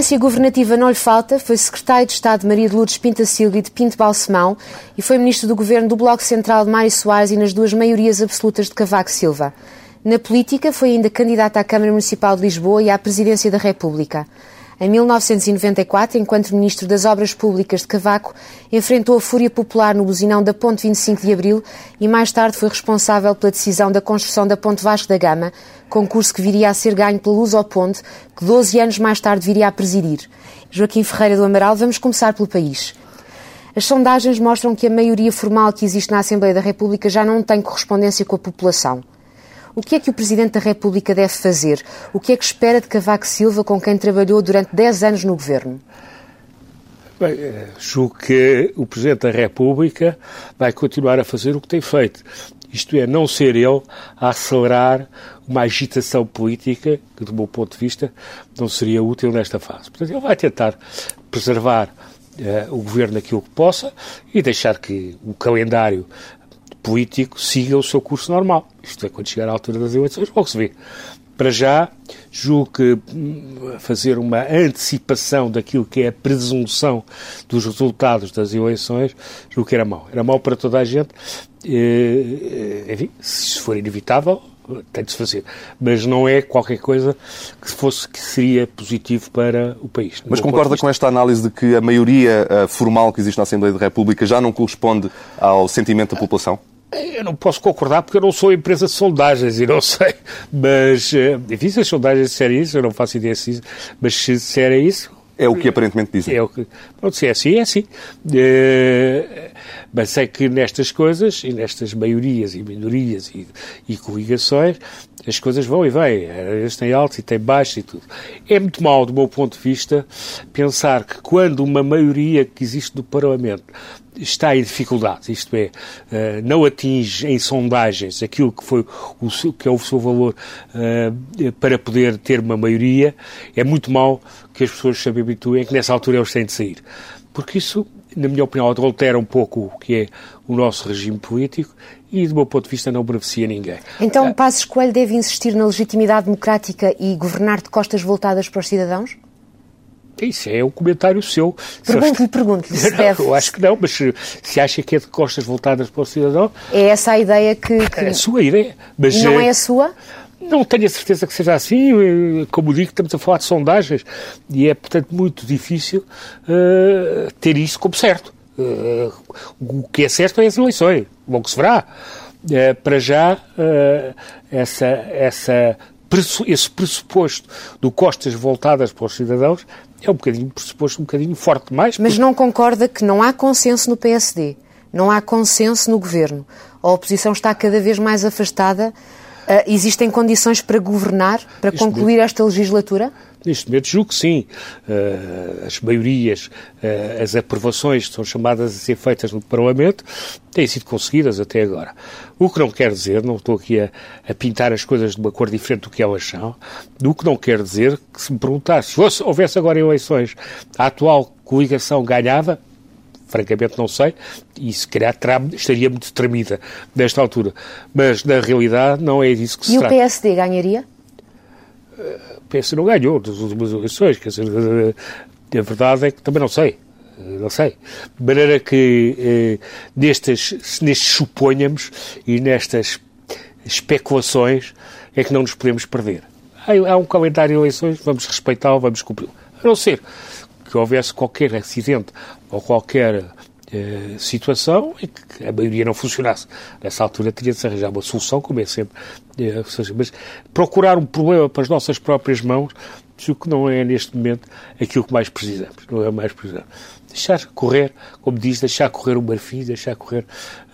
Experiência governativa não lhe falta, foi secretário de Estado de Maria de Lourdes Pinta Silva e de Pinto Balsemão e foi ministro do governo do Bloco Central de Mário Soares e nas duas maiorias absolutas de Cavaco Silva. Na política, foi ainda candidato à Câmara Municipal de Lisboa e à Presidência da República. Em 1994, enquanto Ministro das Obras Públicas de Cavaco, enfrentou a fúria popular no buzinão da Ponte 25 de Abril e mais tarde foi responsável pela decisão da construção da Ponte Vasco da Gama, concurso que viria a ser ganho pela Luz ao Ponte, que 12 anos mais tarde viria a presidir. Joaquim Ferreira do Amaral, vamos começar pelo país. As sondagens mostram que a maioria formal que existe na Assembleia da República já não tem correspondência com a população. O que é que o Presidente da República deve fazer? O que é que espera de Cavaco Silva, com quem trabalhou durante 10 anos no governo? Bem, eh, julgo que o Presidente da República vai continuar a fazer o que tem feito. Isto é, não ser ele a acelerar uma agitação política que, do meu ponto de vista, não seria útil nesta fase. Portanto, ele vai tentar preservar uh, o governo aquilo que possa e deixar que o calendário político siga o seu curso normal. Isto é, quando chegar à altura das eleições, logo se vê. Para já, julgo que hum, fazer uma antecipação daquilo que é a presunção dos resultados das eleições, julgo que era mau. Era mau para toda a gente. Enfim, se for inevitável, tem de se fazer. Mas não é qualquer coisa que fosse que seria positivo para o país. Mas concorda com esta análise de que a maioria uh, formal que existe na Assembleia da República já não corresponde ao sentimento da população? Eu não posso concordar porque eu não sou empresa de sondagens e não sei. Mas, eh, enfim, se as sondagens disserem isso, eu não faço ideia se isso, mas se disserem isso, é o que aparentemente dizem. É o que, pronto, se é assim, é assim. Uh, mas sei que nestas coisas, e nestas maiorias e minorias e, e coligações, as coisas vão e vêm. Eles têm altos e têm baixos e tudo. É muito mal, do meu ponto de vista, pensar que quando uma maioria que existe no Parlamento está em dificuldades, isto é, uh, não atinge em sondagens aquilo que, foi o que é o seu valor uh, para poder ter uma maioria, é muito mal que as pessoas se habituem que nessa altura eles têm de sair. Porque isso, na minha opinião, adultera um pouco o que é o nosso regime político e, do meu ponto de vista, não beneficia ninguém. Então, uh, Passos Coelho deve insistir na legitimidade democrática e governar de costas voltadas para os cidadãos? Isso é um comentário seu. Pergunto-lhe, pergunto-lhe se deve. Eu acho que não, mas se, se, acha que é de costas voltadas para o cidadão... É essa a ideia que... que... É a sua ideia. Mas, não é a sua? Não tenho a certeza que seja assim. Como digo, estamos a falar de sondagens e é, portanto, muito difícil uh, ter isso como certo. Uh, o que é certo é as eleições. Bom que se verá. Uh, para já, essa, essa, esse pressuposto do costas voltadas para os cidadãos é um bocadinho pressuposto um bocadinho forte demais. Mas porque... não concorda que não há consenso no PSD, não há consenso no governo. A oposição está cada vez mais afastada existem condições para governar, para Neste concluir momento, esta legislatura? Neste momento, julgo que sim. Uh, as maiorias, uh, as aprovações que são chamadas a ser feitas no Parlamento têm sido conseguidas até agora. O que não quer dizer, não estou aqui a, a, pintar as coisas de uma cor diferente do que elas são, o que não quer dizer que se me perguntasse, se houvesse agora eleições, a atual coligação ganhava, francamente não sei, e se calhar terá, estaria muito tremida nesta altura. Mas, na realidade, não é disso que se e trata. E o PSD ganharia? O PSD não ganhou das últimas eleições, quer dizer, a verdade é que também não sei. Não sei. De maneira que eh, nestes, nestes suponhamos e nestas especulações é que não nos podemos perder. Há, há um calendário de eleições, vamos respeitá-lo, vamos cumpri-lo. A não ser que houvesse qualquer acidente ou qualquer eh, situação em que a maioria não funcionasse. Nessa altura teria de se arranjar uma solução, como é sempre. Eh, mas procurar um problema para as nossas próprias mãos, o que não é neste momento aquilo que mais precisamos. Não é mais precisamos. Deixar correr, como diz, deixar correr o marfim, deixar correr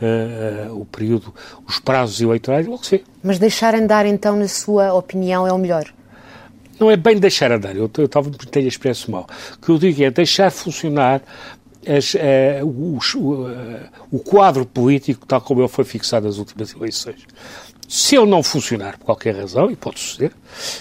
uh, uh, o período, os prazos eleitorais, logo se. Mas deixar andar, então, na sua opinião, é o melhor? Não é bem deixar andar, eu, eu talvez tenha expresso mal. O que eu digo é deixar funcionar as, uh, uh, o, quadro político tal como ele foi fixado nas últimas eleições. Se ele não funcionar por qualquer razão, e pode suceder,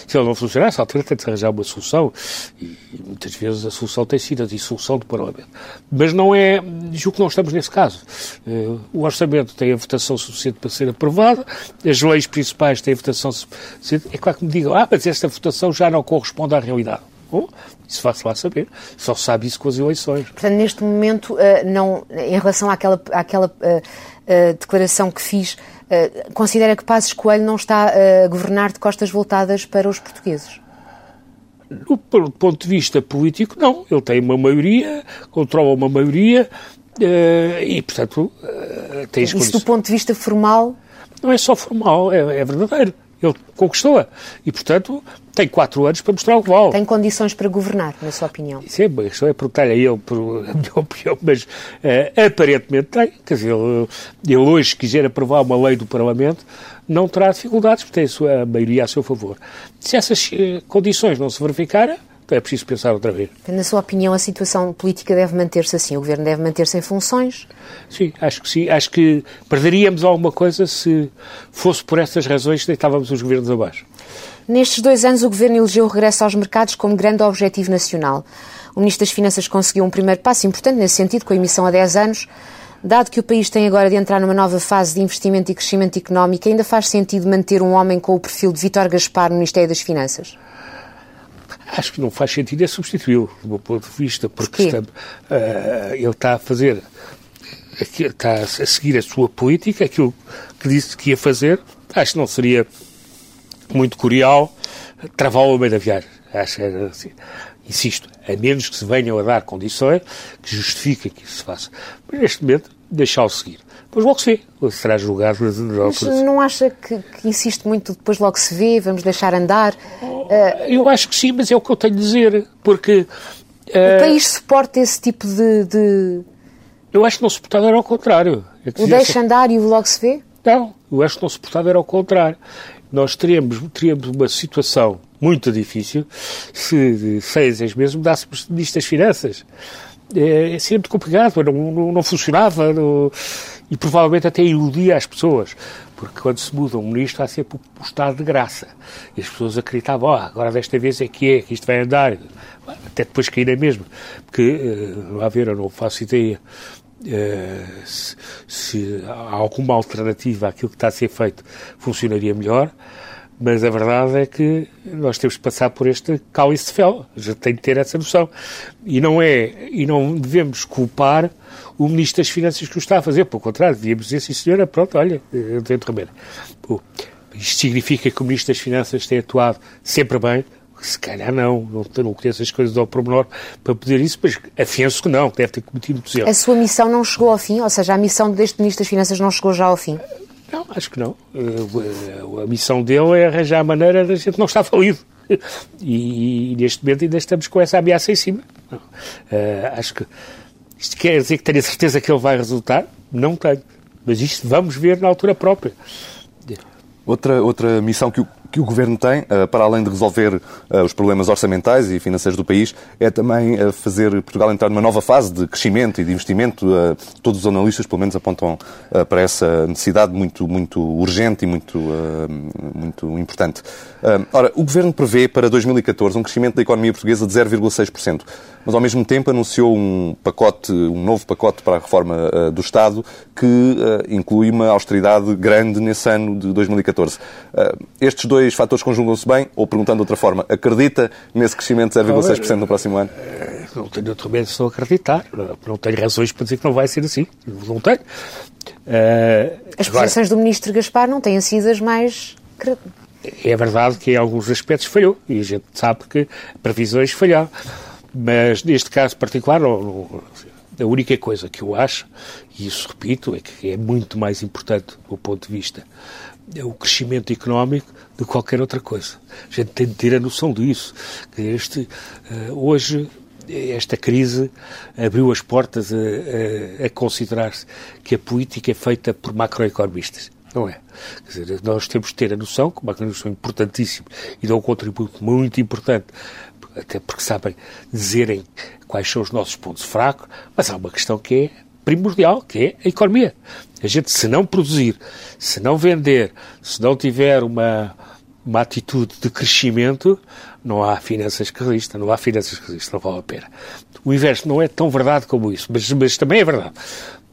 se ele não funcionar, essa altura tem de arranjar uma solução, e, muitas vezes a solução tem sido a dissolução do Parlamento. Mas não é, julgo que não estamos nesse caso. Uh, o orçamento tem a votação suficiente para ser aprovado, as leis principais têm a votação suficiente. É claro que me digam, ah, mas esta votação já não corresponde à realidade. Bom, isso faz-se lá saber. Só sabe isso com as eleições. Portanto, neste momento, uh, não, em relação àquela, àquela uh, uh, declaração que fiz, considera que Passos Coelho não está a governar de costas voltadas para os portugueses? Do ponto de vista político, não. Ele tem uma maioria, controla uma maioria e, portanto, tem as Isso do ponto de vista formal? Não é só formal, é, é verdadeiro. Ele conquistou-a. E, portanto, tem quatro anos para mostrar o que vale. Tem condições para governar, na sua opinião? Sim, é, isso é perguntar a ele por a minha opinião, mas uh, aparentemente tem. Quer dizer, ele, ele, hoje, se quiser aprovar uma lei do Parlamento, não terá dificuldades, porque tem a, sua, maioria a seu favor. Se essas uh, condições não se verificarem, é preciso pensar outra vez. Na sua opinião, a situação política deve manter-se assim? O governo deve manter-se em funções? Sim, acho que sim. Acho que perderíamos alguma coisa se fosse por essas razões que deitávamos os governos abaixo. Nestes dois anos, o governo elegeu o regresso aos mercados como grande objetivo nacional. O Ministro das Finanças conseguiu um primeiro passo importante nesse sentido, com a emissão há 10 anos. Dado que o país tem agora de entrar numa nova fase de investimento e crescimento económico, ainda faz sentido manter um homem com o perfil de Vítor Gaspar no Ministério das Finanças? Acho que não faz sentido é substituí-lo, do meu ponto de vista, porque está, uh, ele está a fazer, está a seguir a sua política, aquilo que disse que ia fazer. Acho que não seria muito curial travá-lo ao meio da viagem. Acho que assim. Insisto, a menos que se venham a dar condições que justifiquem que isso se faça. Mas neste momento, deixá-lo seguir. Depois logo se vê. Será julgado. Mas não acha que, que, insiste muito depois logo se vê, vamos deixar andar? Uh, eu acho que sim, mas é o que eu tenho de dizer. Porque. Uh, o país suporta esse tipo de. de... Eu acho que não suportava, era ao contrário. É o deixa andar e o logo se vê? Não, eu acho que não suportava, era ao contrário. Nós teríamos, teríamos uma situação muito difícil se de seis, seis meses mudássemos ministro das Finanças. É, é sempre complicado, não, não, não funcionava. Não e provavelmente até iludia as pessoas, porque quando se muda um ministro há sempre o estado de graça. E as pessoas acreditavam, oh, agora desta vez é que é, que isto vai andar. Até depois cair mesmo, porque, uh, a ver, eu não faço ideia uh, se, se há alguma alternativa àquilo que está a ser feito funcionaria melhor. Mas a verdade é que nós temos que passar por este cálice de fel. Já tem de ter essa noção. E não é, e não devemos culpar o Ministro das Finanças que o está a fazer. Pelo contrário, devíamos dizer, sim senhora, pronto, olha, eu tenho de remer. Isto significa que o Ministro das Finanças tem atuado sempre bem, se calhar não, não, conheço as coisas ao pormenor para poder isso, mas afianço que não, deve ter cometido muitos erros. A sua missão não chegou ao fim? Ou seja, a missão deste Ministro das Finanças não chegou já ao fim? Não, acho que não. Eh, a missão dele é arranjar a maneira de a gente não estar falido. E, e, neste momento ainda estamos com essa ameaça em cima. Uh, acho que isto quer dizer que tenho a certeza que ele vai resultar? Não tenho. Mas isto vamos ver na altura própria. Outra, outra missão que o, que o Governo tem, uh, para além de resolver uh, os problemas orçamentais e financeiros do país, é também uh, fazer Portugal entrar numa nova fase de crescimento e de investimento. todos os analistas, pelo menos, apontam para essa necessidade muito, muito urgente e muito, muito importante. ora, o Governo prevê para 2014 um crescimento da economia portuguesa de 0,6%, mas ao mesmo tempo anunciou um pacote, um novo pacote para a reforma do Estado que inclui uma austeridade grande nesse ano de 2014. estes dois dois fatores conjugam-se bem? Ou, perguntando de outra forma, acredita nesse crescimento de 0,6% no próximo ano? Eh, não tenho outro medo de acreditar. Não tenho razões para dizer que não vai ser assim. Não tenho. Uh, as posições do Ministro Gaspar não têm sido as mais... É verdade que em alguns aspectos falhou. E a gente sabe que previsões falharam. Mas neste caso particular, a única coisa que eu acho, e isso repito, é que é muito mais importante do ponto de vista o crescimento económico de qualquer outra coisa. A gente tem de ter a noção disso. Que este, uh, hoje, esta crise abriu as portas a, a, a considerar-se que a política é feita por macroeconomistas. não é? Quer dizer, nós temos de ter a noção, como é uma noção importantíssima e dá um contributo muito importante, até porque sabem dizerem quais são os nossos pontos fracos, mas há uma questão que é primordial, que é a economia. A gente, se não produzir, se não vender, se não tiver uma, uma atitude de crescimento, não há finanças que resistam, não há finanças que resistam, não vale a pena. O inverso não é tão verdade como isso, mas, mas também é verdade.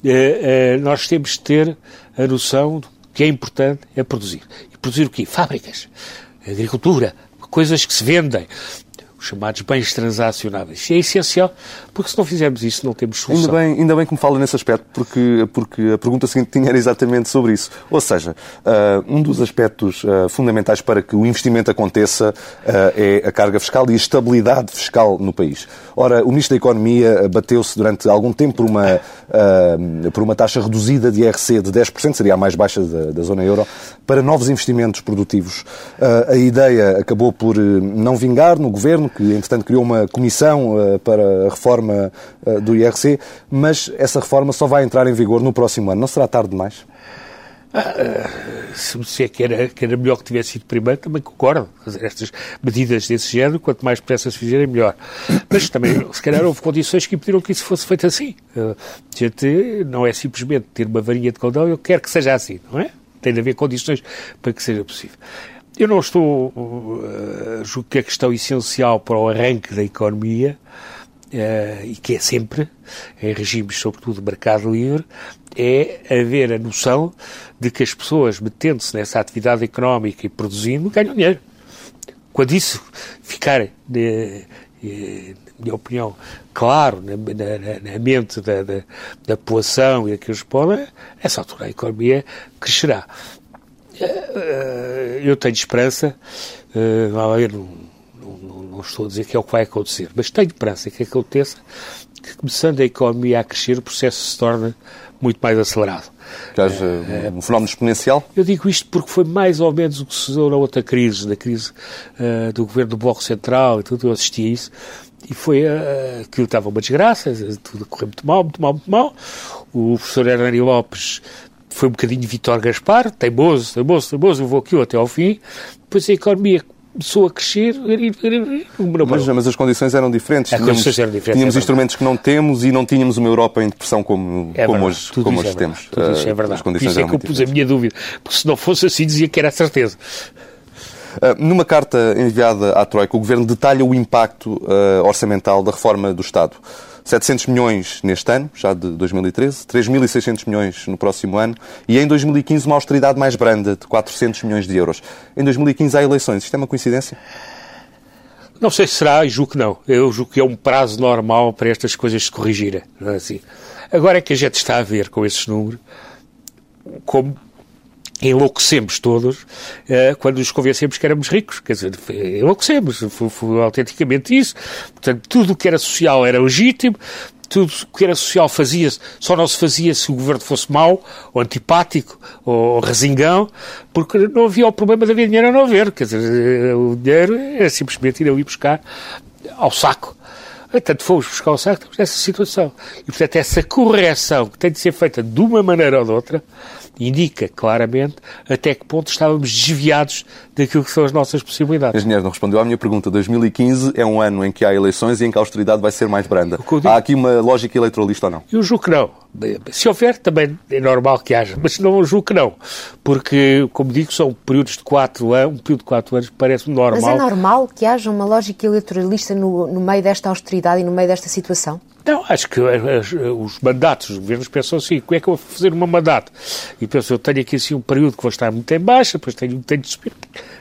É, é, nós temos de ter a noção de que é importante é produzir. E produzir o quê? Fábricas, agricultura, coisas que se vendem, chamados bens transacionáveis. É essencial, porque se não fizermos isso, não temos solução. Ainda bem, ainda bem que me fala nesse aspecto, porque, porque a pergunta seguinte tinha era exatamente sobre isso. Ou seja, uh, um dos aspectos uh, fundamentais para que o investimento aconteça uh, é a carga fiscal e a estabilidade fiscal no país. Ora, o Ministro da Economia bateu-se durante algum tempo por uma, por uma taxa reduzida de IRC de 10%, seria a mais baixa da, da zona euro, para novos investimentos produtivos. a ideia acabou por não vingar no governo, que entretanto criou uma comissão uh, para a reforma uh, do IRC, mas essa reforma só vai entrar em vigor no próximo ano. Não será tarde demais? Ah, se me disser que era, que era melhor que tivesse sido primeiro, também concordo. Estas medidas desse género, quanto mais depressa se fizerem, melhor. Mas também, se calhar, houve condições que impediram que isso fosse feito assim. Uh, gente, não é simplesmente ter uma varinha de caudal, eu quero que seja assim, não é? Tem de haver condições para que seja possível. Eu não estou. Uh, julgo que a questão essencial para o arranque da economia, uh, e que é sempre, em regimes, sobretudo, de mercado livre, é haver a noção de que as pessoas, metendo-se nessa atividade económica e produzindo, ganham dinheiro. Quando isso ficar, na, na minha opinião, claro na, na, na mente da, da, da população e daqueles que podem, essa altura a economia crescerá. Eh, eu tenho esperança, uh, não, não, não, estou a dizer que é o que vai acontecer, mas tenho esperança que aconteça que, começando a economia a crescer, o processo se torna muito mais acelerado. Que haja um fenómeno exponencial? Eu digo isto porque foi mais ou menos o que se deu na outra crise, na crise uh, do governo do Bloco Central e tudo, eu assisti a isso, e foi uh, que estava uma desgraça, tudo correu muito mal, muito mal, muito mal. O professor Hernani Lopes foi um bocadinho Vitor Gaspar, teimoso, teimoso, teimoso, vou aqui até ao fim. Depois a economia começou a crescer. Mas, mas as condições eram diferentes. As tínhamos, eram diferentes, tínhamos é instrumentos que não temos e não tínhamos uma Europa em depressão como, é como hoje, como hoje é temos. Tudo isso é verdade. As condições isso é que eu pus a minha dúvida. Porque se não fosse assim, dizia que era a certeza. Uh, numa carta enviada à Troika, o Governo detalha o impacto uh, orçamental da reforma do Estado. 700 milhões neste ano, já de 2013, 3.600 milhões no próximo ano e em 2015 uma austeridade mais branda de 400 milhões de euros. Em 2015 há eleições. Isto é uma coincidência? Não sei se será, julgo que não. Eu julgo que é um prazo normal para estas coisas se corrigirem. É assim? Agora é que a gente está a ver com esses números como enlouquecemos todos uh, quando nos convencemos que éramos ricos. Quer dizer, enlouquecemos. Foi, foi autenticamente isso. Portanto, tudo o que era social era legítimo, tudo o que era social fazia-se, só não se fazia se o governo fosse mau, ou antipático, ou resingão, porque não havia o problema de haver dinheiro ou não haver. Quer dizer, o dinheiro é simplesmente ir ali buscar ao saco. Portanto, fomos buscar o saco, nessa situação. E, portanto, essa correção que tem de ser feita de uma maneira ou de outra, indica claramente até que ponto estávamos desviados daquilo que são as nossas possibilidades. Engenheiro, não respondeu à minha pergunta. 2015 é um ano em que há eleições e em que a austeridade vai ser mais branda. Há aqui uma lógica eleitoralista ou não? Eu julgo que não. Se houver, também é normal que haja, mas não julgo que não. Porque, como digo, são períodos de quatro anos, um período de quatro anos parece-me normal. Mas é normal que haja uma lógica eleitoralista no, no meio desta austeridade e no meio desta situação? Não, acho que os mandatos, os governos pensam assim, como é que eu vou fazer um mandato? E pensam, eu tenho aqui assim um período que vou estar muito em baixa, depois tenho, tenho de subir.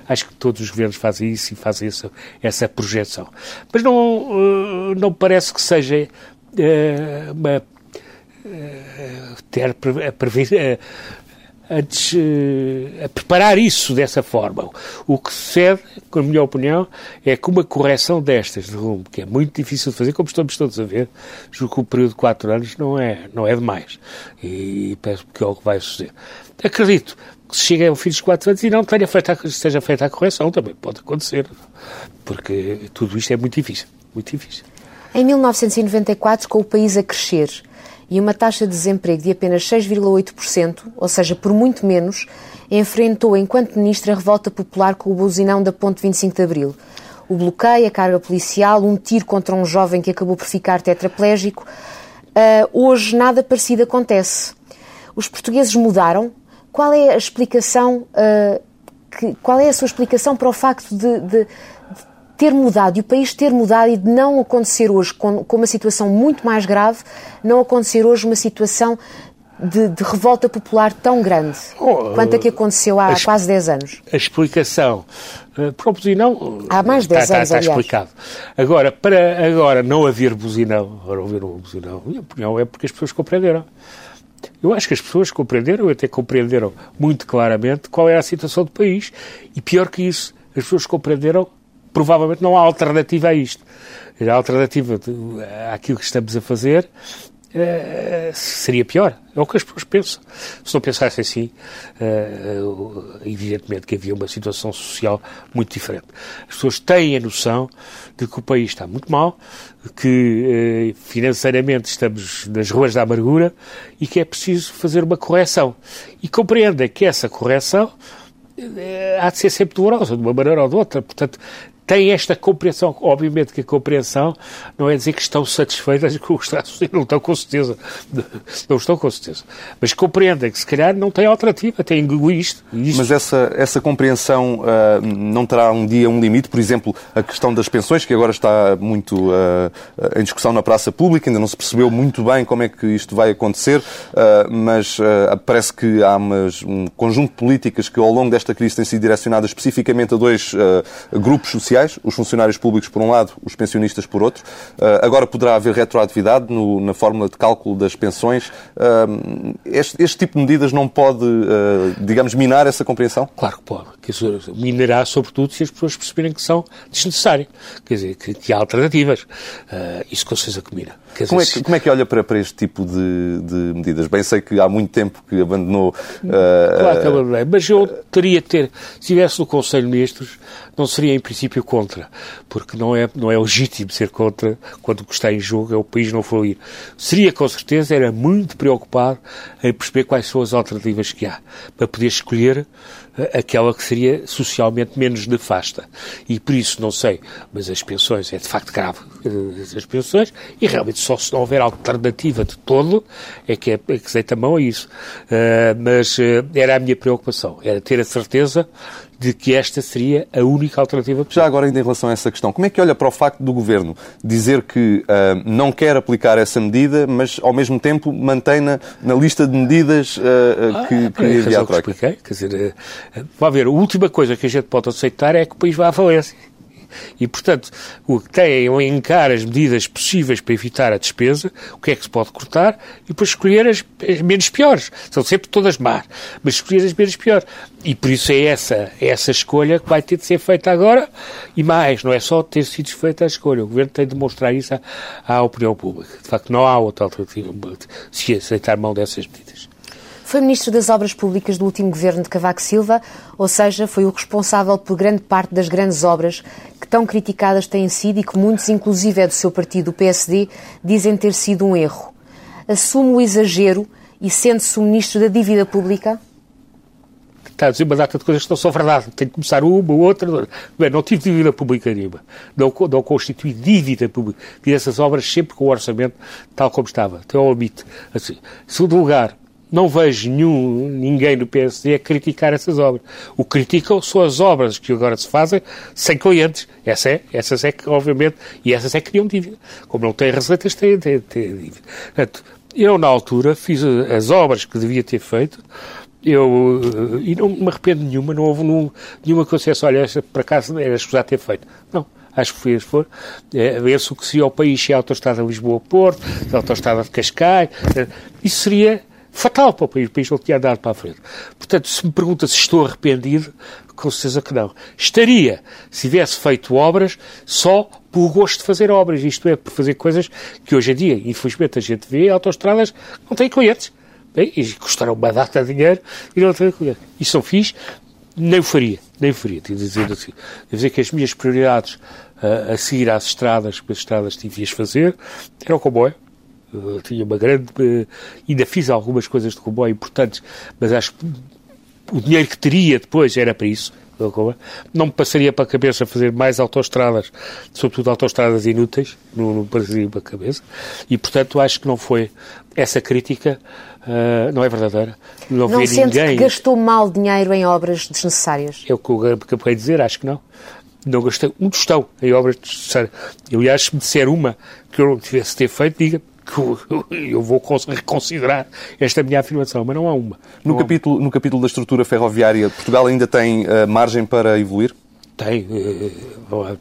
Acho que todos os governos fazem isso e fazem essa, essa projeção. Mas não, eh, não parece que seja uh, uma uh, ter a, prever, antes uh, a preparar isso dessa forma. O que sucede, com a minha opinião, é que uma correção destas de rumo, que é muito difícil de fazer, como estamos todos a ver, julgo que o período de quatro anos não é, não é demais. E penso que é o que vai suceder. Acredito que se chegue ao fim dos quatro anos e não tenha feito a, esteja feita a correção, também pode acontecer, porque tudo isto é muito difícil, muito difícil. Em 1994, com o país a crescer, e uma taxa de desemprego de apenas 6,8%, ou seja, por muito menos, enfrentou, enquanto ministra, a revolta popular com o buzinão da Ponte 25 de Abril. O bloqueio, a carga policial, um tiro contra um jovem que acabou por ficar tetraplégico. Uh, hoje nada parecido acontece. Os portugueses mudaram. Qual é a explicação? Uh, que, qual é a sua explicação para o facto de, de, de ter mudado e o país ter mudado e de não acontecer hoje com, com uma situação muito mais grave, não acontecer hoje uma situação de, de, revolta popular tão grande oh, quanto a que aconteceu há a, quase 10 anos? A explicação uh, para o buzinão há mais de 10 está, anos, está, está explicado. Agora, para agora não haver buzinão, agora haver um buzinão, minha opinião é porque as pessoas compreenderam. Eu acho que as pessoas compreenderam, até compreenderam muito claramente qual é a situação do país e pior que isso, as pessoas compreenderam provavelmente não há alternativa a isto. A alternativa àquilo que estamos a fazer é, seria pior. É o que as pessoas pensam. Se não pensassem assim, é, evidentemente que havia uma situação social muito diferente. As pessoas têm a noção de que o país está muito mal, que financeiramente estamos nas ruas da amargura e que é preciso fazer uma correção. E compreendem que essa correção há de ser sempre dolorosa, de uma maneira ou de outra. Portanto, têm esta compreensão. Obviamente que a compreensão não é dizer que estão satisfeitas com o que está a suceder, não estão com certeza. Não estão com certeza. Mas compreendem que se calhar não tem alternativa, têm isto. Mas essa, essa compreensão uh, não terá um dia um limite? Por exemplo, a questão das pensões, que agora está muito uh, em discussão na praça pública, ainda não se percebeu muito bem como é que isto vai acontecer, uh, mas parece que há umas, um conjunto de políticas que ao longo desta crise têm sido direcionadas especificamente a dois grupos sociais sociais, os funcionários públicos por um lado, os pensionistas por outro. Uh, agora poderá haver retroatividade no, na fórmula de cálculo das pensões. Uh, este, este, tipo de medidas não pode, uh, digamos, minar essa compreensão? Claro que pode. Quer dizer, minará, sobretudo, se as pessoas perceberem que são desnecessárias. Quer dizer, que, que há alternativas. isso com certeza que mina. Dizer, como, é que, como é que olha para, para este tipo de, de, medidas? Bem, sei que há muito tempo que abandonou. Claro que abandonei, mas eu teria ter, se estivesse no Conselho de Ministros, não seria em princípio contra, porque não é, não é legítimo ser contra quando o que está em jogo é o país não fluir. Seria com certeza, era muito preocupado em perceber quais são as alternativas que há, para poder escolher eh, aquela que seria socialmente menos nefasta. E por isso, não sei, mas as pensões é de facto grave, eh, as pensões, e realmente só se não houver alternativa de todo é que é, é que deita mão a isso. Uh, mas uh, era a minha preocupação, era ter a certeza de que esta seria a única alternativa possível. Já agora, ainda em relação a essa questão, como é que olha para o facto do Governo dizer que uh, não quer aplicar essa medida, mas ao mesmo tempo mantém-na na lista de medidas uh, ah, que, que envia a Troika? Quer dizer, uh, vai ver, a última coisa que a gente pode aceitar é que o país vá à falência. E, portanto, o que tem é encar as medidas possíveis para evitar a despesa, o que é que se pode cortar, e depois escolher as, as menos piores. São sempre todas más, mas escolher as menos piores. E por isso é essa, é essa escolha que vai ter de ser feita agora, e mais, não é só ter sido feita a escolha. O Governo tem de mostrar isso à, à opinião pública. De facto, não há outra alternativa se aceitar mão dessas medidas. Foi Ministro das Obras Públicas do último governo de Cavaco Silva, ou seja, foi o responsável por grande parte das grandes obras que tão criticadas têm sido e que muitos, inclusive é do seu partido, o PSD, dizem ter sido um erro. Assume o exagero e sente-se o Ministro da Dívida Pública? está a dizer uma data de coisas que não são verdade. Tem que começar uma, outra. Bem, não tive dívida pública nenhuma. Não, não constitui dívida pública. Fiz essas obras sempre com o orçamento tal como estava, até ao limite. Assim, segundo lugar, não vejo nenhum, ninguém do PSD a criticar essas obras. O que criticam são as obras que agora se fazem sem clientes. Essa é, essas é que, obviamente, e essas é que criam dívida. Como não têm receitas, têm, têm, têm dívida. Portanto, eu, na altura, fiz as obras que devia ter feito, eu, eh, e não me arrependo de nenhuma, não houve nenhuma que eu dissesse, olha, esta, por acaso era escusado ter feito. Não acho que foi, for, é, esse o que seria o país se a autostrada Lisboa-Porto, a autostrada de Cascais, eh, isso seria fatal para o país, o país não tinha andado para a frente. Portanto, se me pergunta se estou arrependido, com certeza que não. Estaria, se tivesse feito obras, só por gosto de fazer obras, isto é, por fazer coisas que hoje em dia, infelizmente, a gente vê, autostradas não têm clientes. Bem, e custaram uma data de dinheiro e não têm clientes. Isso não fiz, nem o faria, nem o faria, tenho de dizer assim. Devo dizer que as minhas prioridades uh, a seguir às estradas, que as estradas devias fazer, era o comboio, Uh, tinha uma grande. Uh, ainda fiz algumas coisas de comboio importantes, mas acho que o dinheiro que teria depois era para isso. Não me passaria para a cabeça fazer mais autoestradas, sobretudo autoestradas inúteis, não, não passaria para a cabeça. E, portanto, acho que não foi essa crítica, uh, não é verdadeira. Não, não sente ninguém... que gastou mal dinheiro em obras desnecessárias? É o que eu acabei de dizer, acho que não. Não gastei um tostão em obras desnecessárias. Aliás, se me disser uma que eu não tivesse ter feito, diga que eu vou reconsiderar esta minha afirmação, mas não há uma. No, capítulo, no capítulo da estrutura ferroviária, Portugal ainda tem uh, margem para evoluir? Tem. Uh,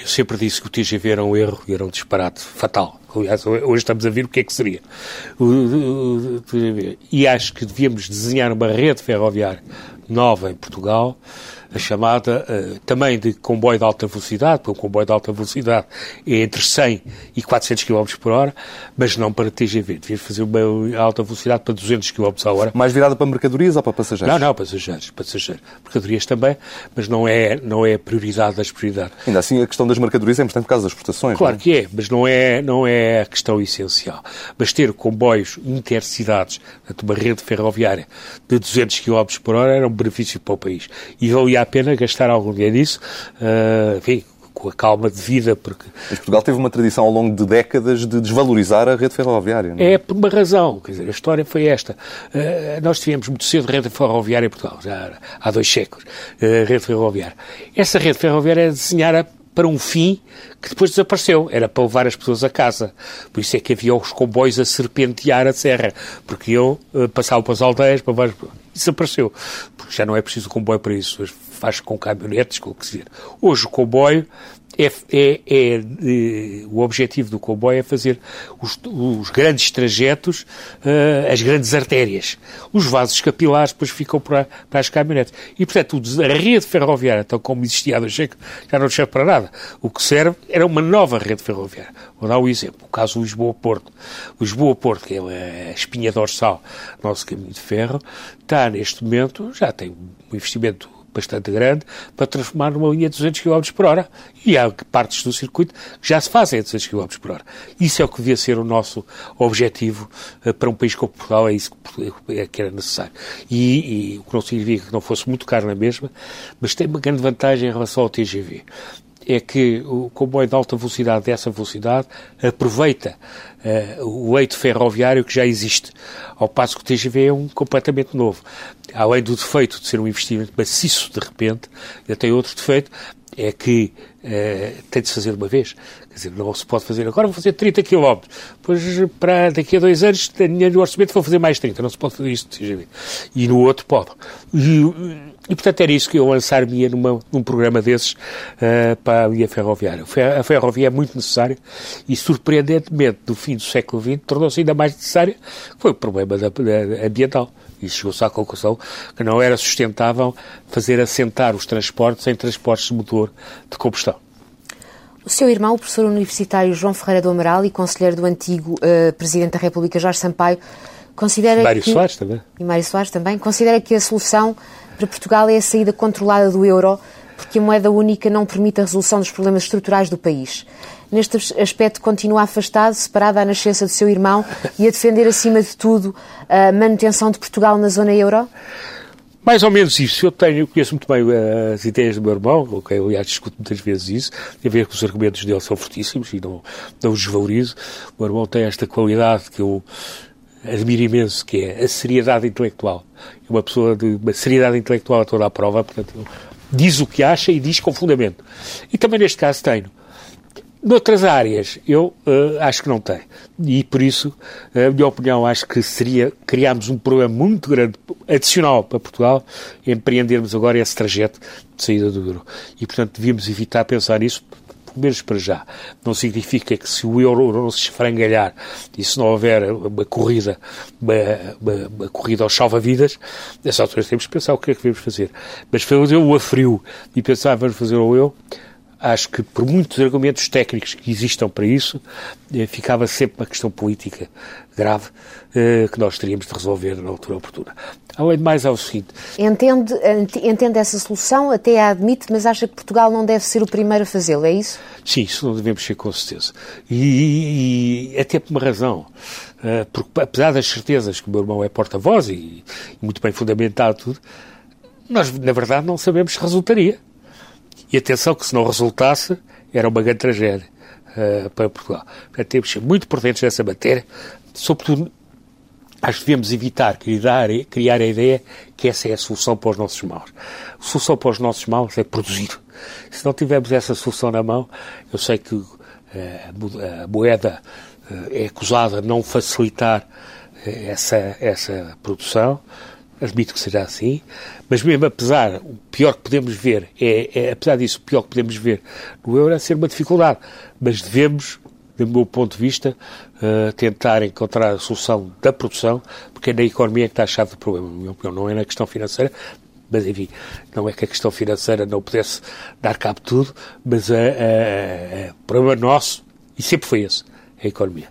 eu sempre disse que o TGV era um erro e era um disparate fatal. Aliás, hoje estamos a ver o que é que seria. E acho que devíamos desenhar uma rede ferroviária nova em Portugal, a chamada uh, também de comboio de alta velocidade, porque o comboio de alta velocidade é entre 100 e 400 km por hora, mas não para TGV. Devia fazer uma alta velocidade para 200 km a hora. Mais virada para mercadorias ou para passageiros? Não, não, passageiros, passageiros. Mercadorias também, mas não é, não é a prioridade das prioridades. Ainda assim, a questão das mercadorias é importante por causa das exportações. Claro não? que é, mas não é, não é a questão essencial. Mas ter comboios intercidades, uma rede ferroviária de 200 km por hora era um benefício para o país. E valia a pena gastar algum dinheiro nisso, uh, enfim, com a calma de vida, porque... Mas Portugal teve uma tradição ao longo de décadas de desvalorizar a rede ferroviária, não é? É por uma razão, quer dizer, a história foi esta. Uh, nós tivemos muito cedo rede ferroviária em Portugal, já há dois séculos, uh, rede ferroviária. Essa rede ferroviária é desenhada para um fim que depois desapareceu. Era para levar as pessoas a casa. Por isso é que havia os comboios a serpentear a serra, porque eu uh, passava para as aldeias, para várias... Desapareceu, porque já não é preciso comboio para isso. Faz com caminhonetes, com o que se dizer. Hoje o comboio é, é, é, o objetivo do comboio é fazer os, os grandes trajetos, uh, as grandes artérias. Os vasos capilares depois ficam para, para as caminhonetes. E, portanto, a rede ferroviária, tal como existia há dois já não serve para nada. O que serve era uma nova rede ferroviária. Vou dar um exemplo. O caso Lisboa-Porto. Lisboa-Porto, que é a espinha dorsal do nosso caminho de ferro, está neste momento, já tem um investimento bastante grande para transformar numa linha de 200 km por hora. E há partes do circuito que já se fazem a 200 km por hora. Isso é o que devia ser o nosso objetivo uh, para um país como Portugal, é isso que, é, que era necessário. E, e, o que não significa que não fosse muito caro na mesma, mas tem uma grande vantagem em relação ao TGV é que o comboio de alta velocidade dessa velocidade aproveita uh, o leito ferroviário que já existe, ao passo que o TGV é um completamente novo. Além do defeito de ser um investimento maciço de repente, ainda tem outro defeito, é que uh, tem de se fazer uma vez. Quer dizer, não se pode fazer agora, vou fazer 30 km. Depois, para daqui a dois anos, no orçamento, vou fazer mais 30. Não se pode fazer TGV. E no outro pode. E, e portanto, era isso que eu lançar-me num programa desses uh, para a linha ferroviária. A ferrovia é muito necessária e, surpreendentemente, no fim do século XX, tornou-se ainda mais necessária, foi o problema da, da ambiental. E chegou-se à conclusão que não era sustentável fazer assentar os transportes em transportes de motor de combustão. O seu irmão, o professor universitário João Ferreira do Amaral e conselheiro do antigo uh, Presidente da República Jorge Sampaio, considera Mário que... Soares também. E Mário Soares também. Considera que a solução para Portugal é a saída controlada do euro, porque a moeda única não permite a resolução dos problemas estruturais do país. Neste aspecto, continua afastado, separado à nascença do seu irmão e a defender, acima de tudo, a manutenção de Portugal na zona euro? Mais ou menos isso. Eu tenho, eu conheço muito bem uh, as ideias do meu irmão, com quem aliás discuto muitas vezes isso, tem a ver com os argumentos dele são fortíssimos e não, não os desvalorizo. O meu irmão tem esta qualidade que eu admiro imenso, que é a seriedade intelectual. É uma pessoa de uma seriedade intelectual a toda a prova, portanto, diz o que acha e diz com fundamento. E também neste caso tenho. Noutras áreas, eu uh, acho que não tem. E por isso, a minha opinião, acho que seria criarmos um problema muito grande, adicional para Portugal, empreendermos agora esse trajeto de saída do euro. E, portanto, devíamos evitar pensar nisso, pelo menos para já. Não significa que se o euro não se esfrangalhar e se não houver uma corrida, uma, uma, uma corrida aos salva-vidas, nessa altura temos que pensar o que é que devemos fazer. Mas fazer o a frio e pensar, vamos fazer o eu, acho que por muitos argumentos técnicos que existam para isso, eh, ficava sempre uma questão política grave eh, que nós teríamos de resolver na altura oportuna. Além de mais, é o seguinte. Entende, entende essa solução, até a admite, mas acha que Portugal não deve ser o primeiro a fazê-lo, é isso? Sim, isso não devemos ser com certeza. E, e até por uma razão. Uh, porque, apesar das certezas que o meu irmão é porta-voz e, e, muito bem fundamentado tudo, nós, na verdade, não sabemos se resultaria. E atenção que se não resultasse, era uma grande tragédia uh, para Portugal. Portanto, temos de ser muito prudentes nessa matéria, sobretudo acho que devemos evitar criar, criar a ideia que essa é a solução para os nossos maus. A solução para os nossos maus é produzir. Se não tivermos essa solução na mão, eu sei que uh, a moeda uh, é acusada de não facilitar essa, essa produção, admito que seja assim, mas mesmo apesar, o pior que podemos ver, é, é, apesar disso, o pior que podemos ver no euro é ser uma dificuldade, mas devemos, do meu ponto de vista, uh, tentar encontrar a solução da produção, porque é na economia que está a chave do problema, na minha opinião, não é na questão financeira, mas enfim, não é que a questão financeira não pudesse dar cabo de tudo, mas o problema nosso, e sempre foi esse, é a economia.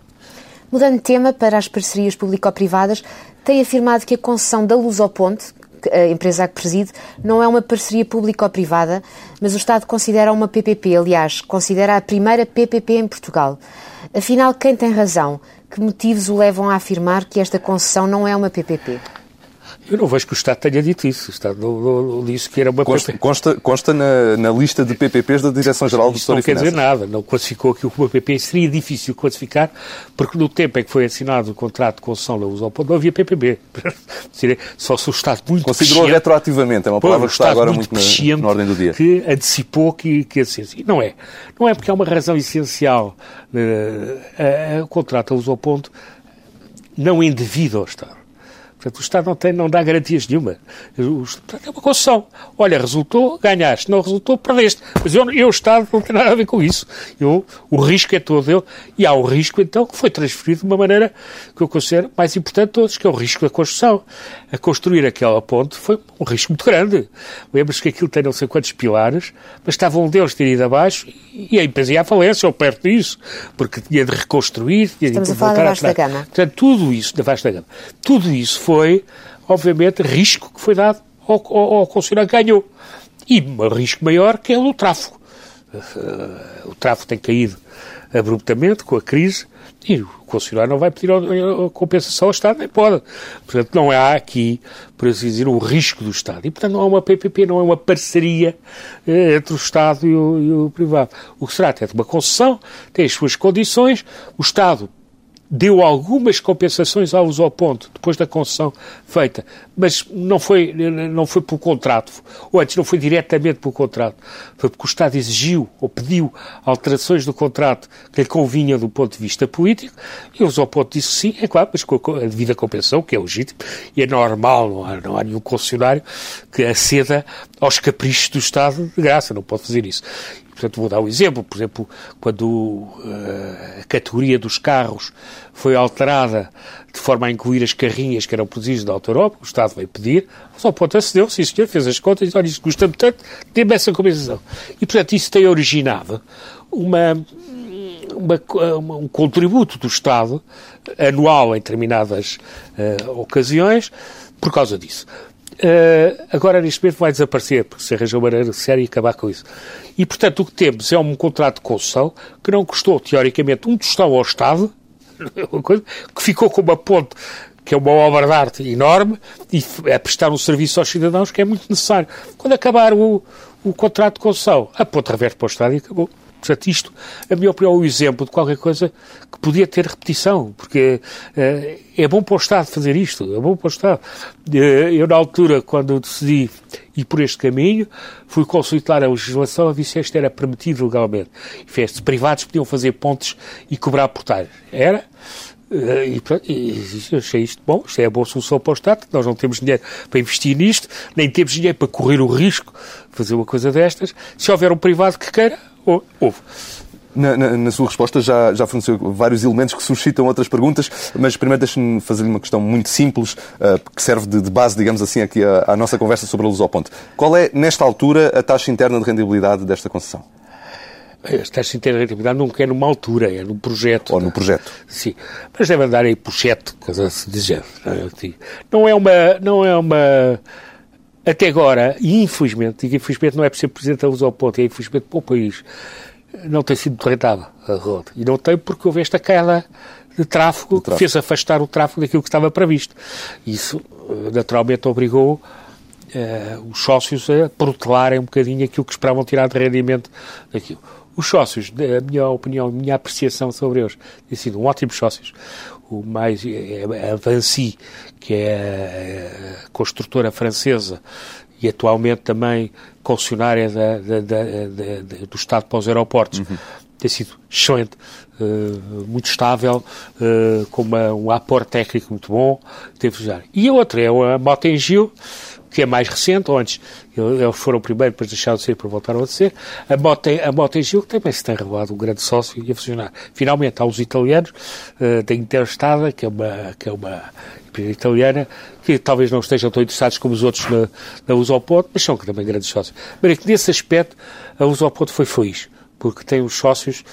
Mudando de tema para as parcerias público-privadas, tem afirmado que a concessão da Luz ao Ponte, a empresa a que preside, não é uma parceria público-privada, mas o Estado considera uma PPP, aliás, considera a primeira PPP em Portugal. Afinal, quem tem razão? Que motivos o levam a afirmar que esta concessão não é uma PPP? Eu não vejo que o Estado tenha dito isso. O Estado não, não, disse que era uma consta, consta, consta na, na, lista de PPPs da Direção-Geral do Tesouro Não quer dizer nada. Não classificou aquilo como uma PPP. Seria difícil classificar, porque no tempo em que foi assinado o contrato de concessão da Ponto, não havia PPP. Só se o Estado muito Considerou retroativamente. É uma palavra que está agora muito, muito na, na, ordem do dia. Que antecipou que, que assim, assim. Não é. Não é porque há uma razão essencial. Uh, o contrato da Uso ao Ponto não é indevido ao Estado. Portanto, o Estado não, tem, não dá garantias nenhuma. Portanto, é uma concessão. Olha, resultou, ganhaste. Não resultou, perdeste. Mas eu, eu, o Estado, não tem nada a ver com isso. Eu, o risco é todo eu. E há o risco, então, que foi transferido de uma maneira que eu considero mais importante de todos, que é o risco da construção. A construir aquela ponte foi um risco muito grande. Lembras que aquilo tem não sei quantos pilares, mas estavam um deles ter ido abaixo e a empresa ia à falência ou perto disso, porque tinha de reconstruir, tinha Estamos de a falar da Gama. Portanto, tudo isso, da Vasta Gama, tudo isso foi, obviamente, risco que foi dado ao, ao, ao concessionário que ganhou. E um risco maior que é o do tráfego. O tráfego tem caído abruptamente com a crise e o concessionário não vai pedir a compensação ao Estado, nem pode. Portanto, não há aqui, por assim dizer, o risco do Estado. E, portanto, não há uma PPP, não é uma parceria eh, entre o Estado e o, e o privado. O que se trata é de uma concessão, tem as suas condições, o Estado deu algumas compensações ao ponto, depois da concessão feita, mas não foi, não foi pelo contrato, ou antes não foi diretamente pelo contrato, foi porque o Estado exigiu ou pediu alterações do contrato que lhe convinha do ponto de vista político, e os ao ponto disse sim, é claro, mas com a devida compensação, que é legítimo, e é normal, não há, não há nenhum concessionário que aceda aos caprichos do Estado de graça, não pode fazer isso. Portanto, vou dar um exemplo. Por exemplo, quando uh, a categoria dos carros foi alterada de forma a incluir as carrinhas que eram produzidas da Auto Europa, o Estado veio pedir, só ponto acedeu, sim senhor, fez as contas e disse, olha, isso custa-me tanto, dê-me essa compensação. E, portanto, isso tem originado uma, uma, um contributo do Estado anual em determinadas uh, ocasiões por causa disso. Uh, agora, neste momento, vai desaparecer, porque se arranjou uma maneira séria e acabar com isso. E, portanto, o que temos é um contrato de concessão que não custou, teoricamente, um tostão ao Estado, que ficou com uma ponte que é uma obra de arte enorme e é prestar um serviço aos cidadãos que é muito necessário. Quando acabar o, o contrato de concessão, a ponte reverte para o Estado e acabou. Portanto, isto, a minha opinião, é um exemplo de qualquer coisa que podia ter repetição, porque uh, é bom para o Estado fazer isto, é bom para o Estado. Uh, eu, na altura, quando decidi ir por este caminho, fui consultar a legislação a ver se isto era permitido legalmente. E privados podiam fazer pontes e cobrar portagens. Era? Uh, e, e, eu achei isto bom, isto é a boa solução para o Estado, nós não temos dinheiro para investir nisto, nem temos dinheiro para correr o risco de fazer uma coisa destas. Se houver um privado que queira, Na, na, na, sua resposta já, já forneceu vários elementos que suscitam outras perguntas, mas primeiro deixe-me fazer uma questão muito simples, uh, que serve de, de, base, digamos assim, aqui à, à nossa conversa sobre a luz ao ponte. Qual é, nesta altura, a taxa interna de rendibilidade desta concessão? As taxas de interrentabilidade nunca é numa altura, é num projeto. Ou no projeto. Sim. Mas deve andar aí por sete, coisa se dizer. Não é uma. Não é uma até agora, e infelizmente, e infelizmente não é por ser Presidente da Luz ao Ponto, é infelizmente para o país, não tem sido rentável a roda. E não tem porque houve esta queda de tráfego, de tráfego. que fez afastar o tráfego daquilo que estava previsto. Isso, eh, naturalmente, obrigou uh, os sócios a protelarem um bocadinho aquilo que esperavam tirar de rendimento daquilo. Os sócios, a minha opinião, a minha apreciação sobre eles, têm sido um ótimos sócios. O mais é, é a Vinci, que é a construtora francesa e atualmente também concessionária da, da, da, do Estado para os aeroportos, uhum. tem sido excelente, uh, muito estável, uh, com uma, um aporte técnico muito bom. Teve e a outra é a Motengil, que é mais recente, ou antes eles foram primeiro, depois deixaram de ser, para voltaram a ser. A Mote, a Motengil também se tem revelado um grande sócio e a funcionar. Finalmente, há os italianos uh, da Interstada, que é uma, que é uma empresa italiana, que talvez não estejam tão interessados como os outros na, na Usoponto, mas são também grandes sócios. Mas é que nesse aspecto a Usoponto foi feliz, porque tem os sócios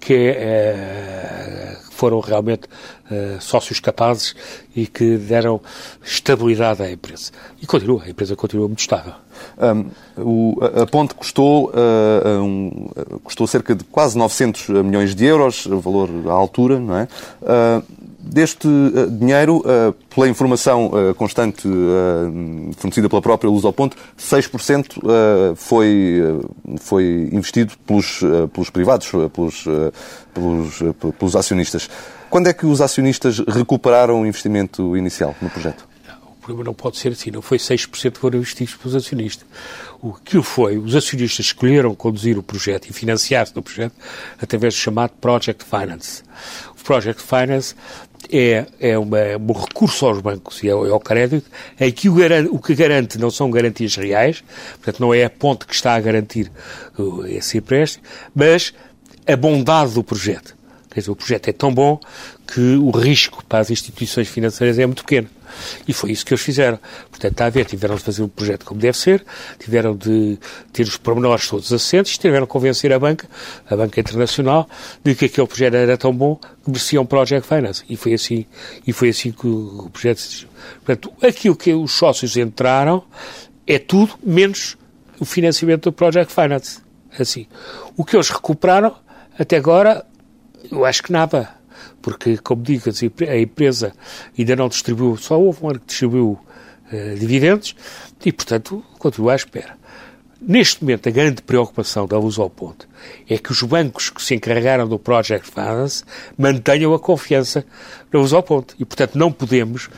que é, foram realmente uh, sócios capazes e que deram estabilidade à empresa. E continua, a empresa continua muito estável. Um, o, a ponte custou, uh, um, custou cerca de quase 900 milhões de euros, valor à altura, não é? Uh, deste uh, dinheiro, uh, pela informação uh, constante fornecida pela própria Luz ao Ponto, 6% foi, foi investido pelos, pelos privados, pelos, pelos, pelos acionistas. Quando é que os acionistas recuperaram o investimento inicial no projeto? O problema não pode ser assim, não foi 6% que foram investidos pelos acionistas. O que foi, os acionistas escolheram conduzir o projeto e financiar-se no projeto através do chamado Project Finance. O Project Finance é, é, uma, é um recurso aos bancos e ao, ao crédito, em que o, garante, o, que garante não são garantias reais, portanto não é a ponte que está a garantir uh, esse empréstimo, mas a bondade do projeto. Quer dizer, o projeto é tão bom que o risco para as instituições financeiras é muito pequeno. E foi isso que eles fizeram. Portanto, está a ver, tiveram de fazer o projeto como deve ser, tiveram de ter os pormenores todos assentes, tiveram de convencer a banca, a banca internacional, de que aquele projeto era tão bom que merecia um Project Finance. E foi assim, e foi assim que o projeto se Portanto, aquilo que os sócios entraram é tudo menos o financiamento do Project Finance. Assim. O que eles recuperaram, até agora, eu acho que nada porque, como digo, a empresa ainda não distribuiu, só houve um ano que distribuiu uh, dividendos e, portanto, continua à espera. Neste momento, a grande preocupação da Luz ao Ponto é que os bancos que se encarregaram do Project Finance mantenham a confiança na Luz ao Ponto. E, portanto, não podemos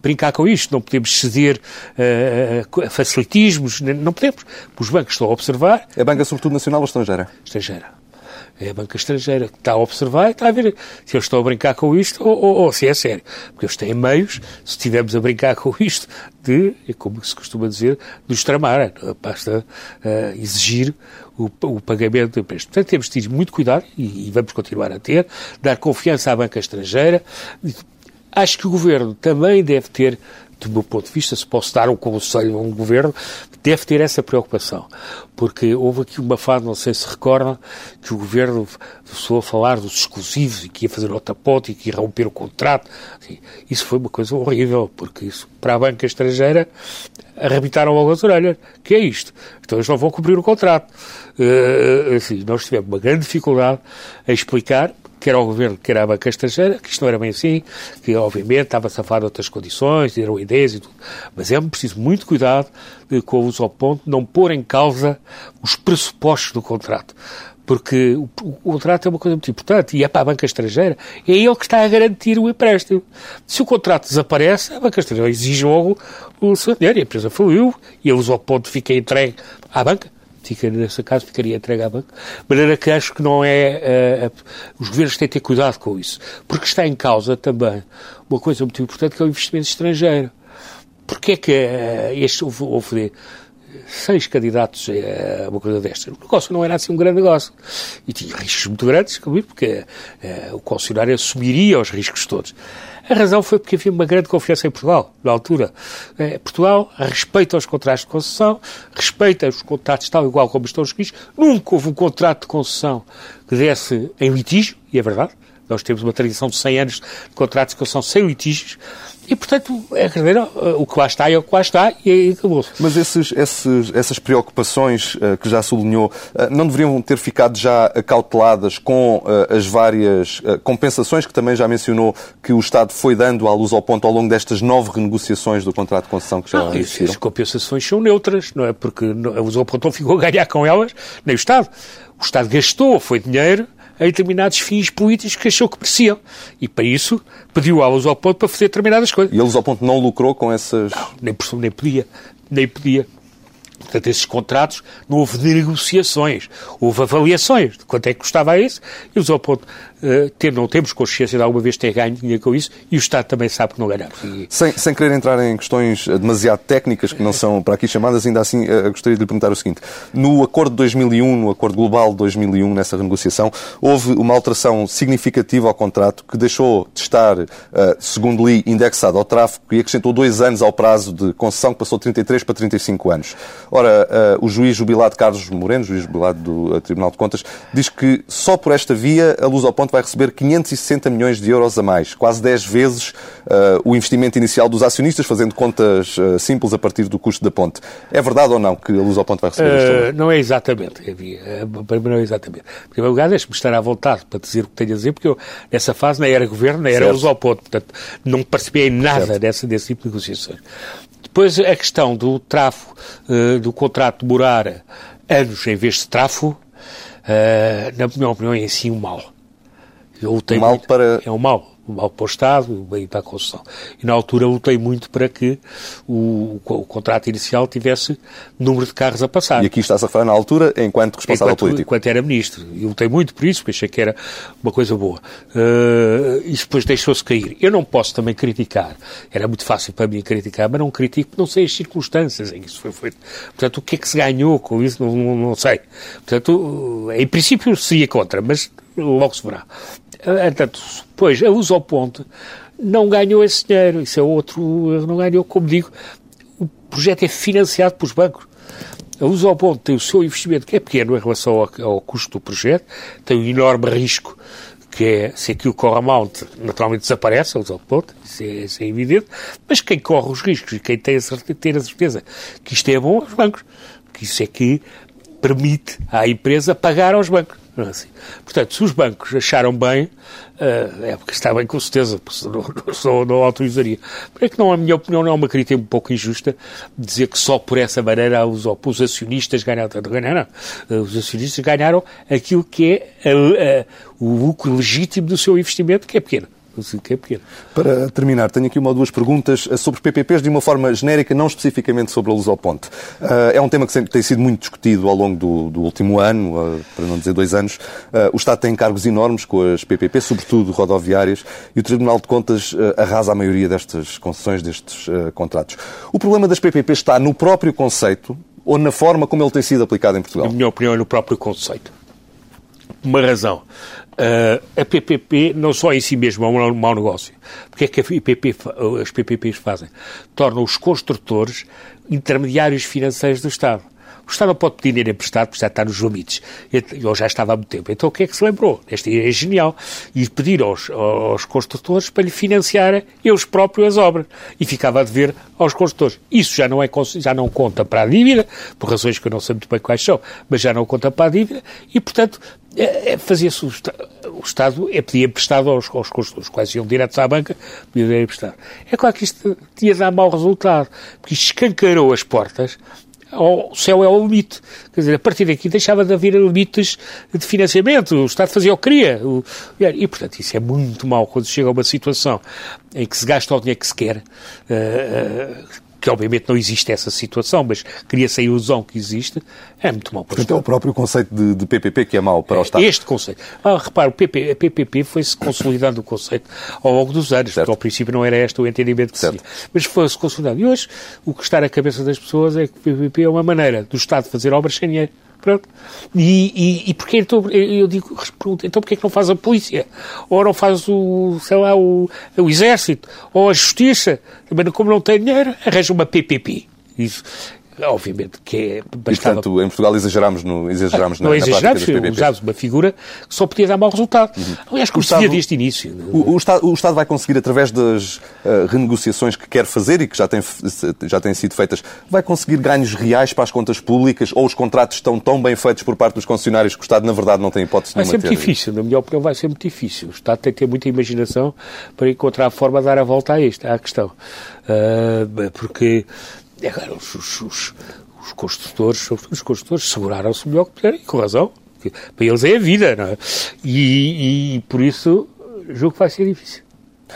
brincar com isto, não podemos ceder uh, a facilitismos, não podemos. Os bancos estão a observar. É banca, sobretudo, nacional ou estrangeira? Estrangeira é a banca estrangeira que está a observar e está a ver se eu estou a brincar com isto ou, ou, ou se é sério. Porque eles têm meios, se estivermos a brincar com isto, de, como se costuma dizer, nos tramar. Basta uh, exigir o, o, pagamento do empréstimo. Portanto, temos de ter muito cuidado e, e vamos continuar a ter, dar confiança à banca estrangeira. Acho que o Governo também deve ter do meu ponto de vista, se posso dar um conselho a um governo, deve ter essa preocupação. Porque houve aqui uma fase, não sei se recordam, que o governo começou a falar dos exclusivos e que ia fazer outra ponte e que ia romper o contrato. Assim, isso foi uma coisa horrível, porque isso, para a banca estrangeira, arrebitaram logo as orelhas. que é isto? Então eles não vão cumprir o contrato. Uh, assim, nós tivemos uma grande dificuldade a explicar quer ao governo, quer à banca estrangeira, que isto não era bem assim, que obviamente estava-se a falar de outras condições, eram ideias e tudo. Mas é preciso muito cuidado de, com o uso ao ponto, não pôr em causa os pressupostos do contrato. Porque o, o, o, contrato é uma coisa muito importante e é para a banca estrangeira, é ele que está a garantir o empréstimo. Se o contrato desaparece, a banca estrangeira exige logo o seu dinheiro, a empresa faliu e a uso ao ponto fica entregue à banca fica, nesse caso, ficaria entregue à banca. De maneira que acho que não é. Uh, os governos têm que ter cuidado com isso. Porque está em causa também uma coisa muito importante que é o investimento estrangeiro. Porque é que uh, este houve, houve seis candidatos a uma coisa destas. O negócio não era assim um grande negócio. E tinha riscos muito grandes, porque uh, o concessionário assumiria os riscos todos. A razão foi porque havia uma grande confiança em Portugal, na altura. É, Portugal respeita os contratos de concessão, respeita os contratos tal igual como estão escritos. Nunca houve um contrato de concessão que desse em litígio, e é verdade. Nós temos uma tradição de 100 anos de contratos de concessão sem litígios. E, portanto, é, dizer, o que lá está é o que lá está e acabou-se. Mas esses, esses, essas preocupações uh, que já sublinhou uh, não deveriam ter ficado já acauteladas com uh, as várias compensações que também já mencionou que o Estado foi dando à luz ao ponto ao longo destas nove renegociações do contrato de concessão que já não, existiram? As compensações são neutras, não é? Porque a luz ao ponto não ficou a ganhar com elas, nem o Estado. O Estado gastou, foi dinheiro, a determinados fins políticos que achou que mereciam. E para isso pediu a Luz ao Ponto para fazer determinadas coisas. E Luz ao Ponto não lucrou com essas... Não, nem, nem podia. Nem podia. Portanto, esses contratos não houve negociações, houve avaliações de quanto é que custava isso, e os ao ponto uh, ter, não temos consciência de alguma vez ter ganho dinheiro com isso, e o Estado também sabe que não ganhamos. E... Sem, sem querer entrar em questões demasiado técnicas, que não são para aqui chamadas, ainda assim uh, gostaria de lhe perguntar o seguinte. No acordo de 2001, no acordo global de 2001, nessa renegociação, houve uma alteração significativa ao contrato que deixou de estar, segundo li, indexado ao tráfego e acrescentou dois anos ao prazo de concessão, que passou de 33 para 35 anos. Ora, o juiz jubilado Carlos Moreno, juiz jubilado do Tribunal de Contas, diz que só por esta via a Luz ao Ponte vai receber 560 milhões de euros a mais, quase 10 vezes uh, o investimento inicial dos acionistas, fazendo contas simples a partir do custo da ponte. É verdade ou não que a Luz ao Ponte vai receber isto? Não é exatamente, Não é exatamente. Em primeiro lugar, deixe-me estar à vontade para dizer o que tenho a dizer, porque eu, nessa fase, nem era governo, nem era certo. Luz ao Ponte. Portanto, não participei em nada dessa, desse tipo de negociações. Depois a questão do uh, do contrato demorar anos em vez de uh, na minha opinião é assim um mal. Eu um mal muito, para... É um mal o mal para o Estado, o bem para a construção. E na altura lutei muito para que o, o, o, contrato inicial tivesse número de carros a passar. E aqui está-se a falar na altura enquanto responsável enquanto, político. Enquanto era ministro. E lutei muito por isso, porque achei que era uma coisa boa. Uh, e depois deixou-se cair. Eu não posso também criticar. Era muito fácil para mim criticar, mas não critico, não sei as circunstâncias em que isso foi feito. Portanto, o que é que se ganhou com isso, não, não, não sei. Portanto, em princípio seria contra, mas logo se verá. Entanto, pois, a Uso ao Ponte não ganhou esse dinheiro. Isso é outro, não ganhou, como digo, o projeto é financiado pelos bancos. A Uso ao Ponte tem o seu investimento, que é pequeno em relação ao, ao custo do projeto, tem um enorme risco, que é, se aquilo corre mal, naturalmente desaparece, Uso ao Ponte, isso é, isso é, evidente, mas quem corre os riscos e quem tem a, certeza, tem a certeza que isto é bom, os bancos. Que isso é que permite à empresa pagar aos bancos. É assim. Portanto, se os bancos acharam bem, uh, é porque está bem com certeza, porque não, não, não autorizaria. Por é que não, a minha opinião, não é uma crítica um pouco injusta dizer que só por essa maneira os, os acionistas ganharam tanto. Ganharam, uh, os acionistas ganharam aquilo que é a, a, o lucro legítimo do seu investimento, que é pequeno que é. Para terminar, tenho aqui uma ou duas perguntas eh, sobre PPPs de uma forma genérica, não especificamente sobre a luz ao ponte. Uh, é um tema que sempre tem sido muito discutido ao longo do, do último ano, uh, para não dizer dois anos. O Estado tem encargos enormes com as PPPs, sobretudo rodoviárias, e o Tribunal de Contas arrasa a maioria destas concessões, destes contratos. O problema das PPPs está no próprio conceito ou na forma como ele tem sido aplicado em Portugal? Na minha opinião, é no próprio conceito. Uma razão. Uh, a PPP não só em si mesmo é um mau negócio. Porque é que PPP, as PPPs fazem? Tornam os construtores intermediários financeiros do Estado. O Estado pode pedir dinheiro emprestado porque já está nos limites. Eu já estava há muito tempo. Então o que é que se lembrou? Este é genial. E pedir aos, aos construtores para lhe financiar eles próprios as obras. E ficava a dever aos construtores. Isso já não, é, já não conta para a dívida, por razões que eu não sei muito bem quais são, mas já não conta para a dívida. E, portanto, é, é fazia-se o, o, Estado é pedir emprestado aos, aos construtores, quais iam diretos à banca, pedir emprestado. É claro que isto tinha dar mau resultado, porque isto escancarou as portas o céu é o limite. Quer dizer, a partir daqui deixava de haver limites de financiamento, o Estado fazia o que queria. E, portanto, isso é muito mau quando chega a uma situação em que se gasta o dinheiro que se quer. Uh, que obviamente não existe essa situação, mas cria-se a ilusão que existe, é muito mau para o Portanto, é o próprio conceito de, de, PPP que é mau para o Estado. Este conceito. Ah, repare, o PP, a PPP foi-se consolidando o conceito ao longo dos anos, certo. porque ao princípio não era este o entendimento que certo. se tinha. Mas foi-se consolidando. E hoje, o que está na cabeça das pessoas é que o PPP é uma maneira do Estado fazer obras sem dinheiro. Pronto. E, e, e porquê então, eu digo, então porquê que não faz a polícia? Ou não faz o, sei lá, o, o exército? Ou a justiça? Também como não tem dinheiro, arranja uma PPP. Isso, obviamente que é bastante... E, portanto, em Portugal exageramos, no, exageramos ah, não na, exageramos, na usámos uma figura que só podia dar mau resultado. Uhum. Aliás, como se via desde início. O, o, Estado, o Estado vai conseguir, através das uh, renegociações que quer fazer e que já têm, já têm sido feitas, vai conseguir ganhos reais para as contas públicas ou os contratos estão tão bem feitos por parte dos concessionários que o Estado, na verdade, não tem hipótese vai de Vai ser muito difícil, na minha opinião, vai ser muito difícil. O Estado tem que ter muita imaginação para encontrar a forma de dar a volta a isto, à questão. Uh, porque agora os, os, os construtores, sobretudo os construtores, seguraram-se melhor que puderam, e com razão. Para eles é a vida, não é? E, e por isso, julgo que vai ser difícil.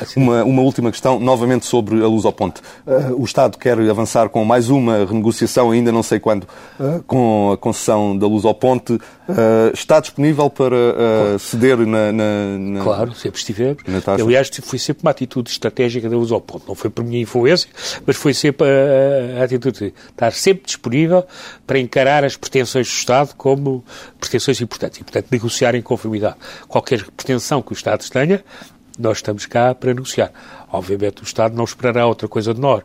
Assim. Uma, uma, última questão, novamente sobre a luz ao ponte. Uh, o Estado quer avançar com mais uma renegociação, ainda não sei quando, uh, com a concessão da luz ao ponte. Uh, está disponível para ceder na, na, na, Claro, sempre estivemos. Aliás, foi sempre uma atitude estratégica da luz ao ponte. Não foi por minha influência, mas foi sempre a, a atitude de estar sempre disponível para encarar as pretensões do Estado como pretensões importantes e, portanto, negociar em conformidade. Qualquer pretensão que o Estado tenha, nós estamos cá para negociar. Obviamente o Estado não esperará outra coisa de nós,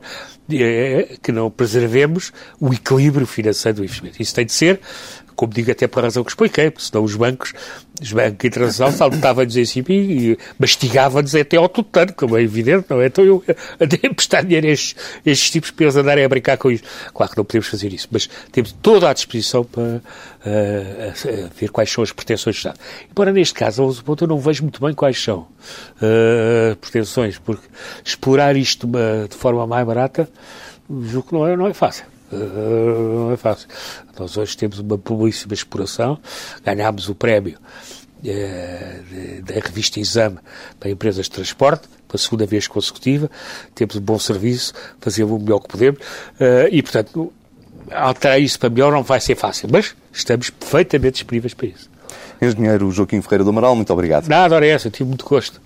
é que não preservemos o equilíbrio financeiro do investimento. Isso tem de ser como digo até pela razão que expliquei, porque senão os bancos, os bancos internacionais saltavam-nos em cima e mastigavam-nos até ao tutano, como é evidente, não é? Então eu andei a emprestar dinheiro a estes, a estes tipos para eles andarem a brincar com isso. Claro que não podemos fazer isso, mas temos toda a disposição para uh, a ver quais são as pretensões do Estado. Embora neste caso, eu não vejo muito bem quais são uh, pretensões, porque explorar isto de forma mais barata, julgo que não é, não é fácil. Não é fácil. Nós hoje temos uma belíssima exploração, ganhámos o prémio uh, da revista Exame para empresas de transporte, pela segunda vez consecutiva, temos um bom serviço, fazemos o melhor que podemos, uh, e portanto, alterar isso para melhor não vai ser fácil, mas estamos perfeitamente disponíveis para isso. Engenheiro Joaquim Ferreira do Amaral, muito obrigado. Nada, ora é essa, tive muito gosto.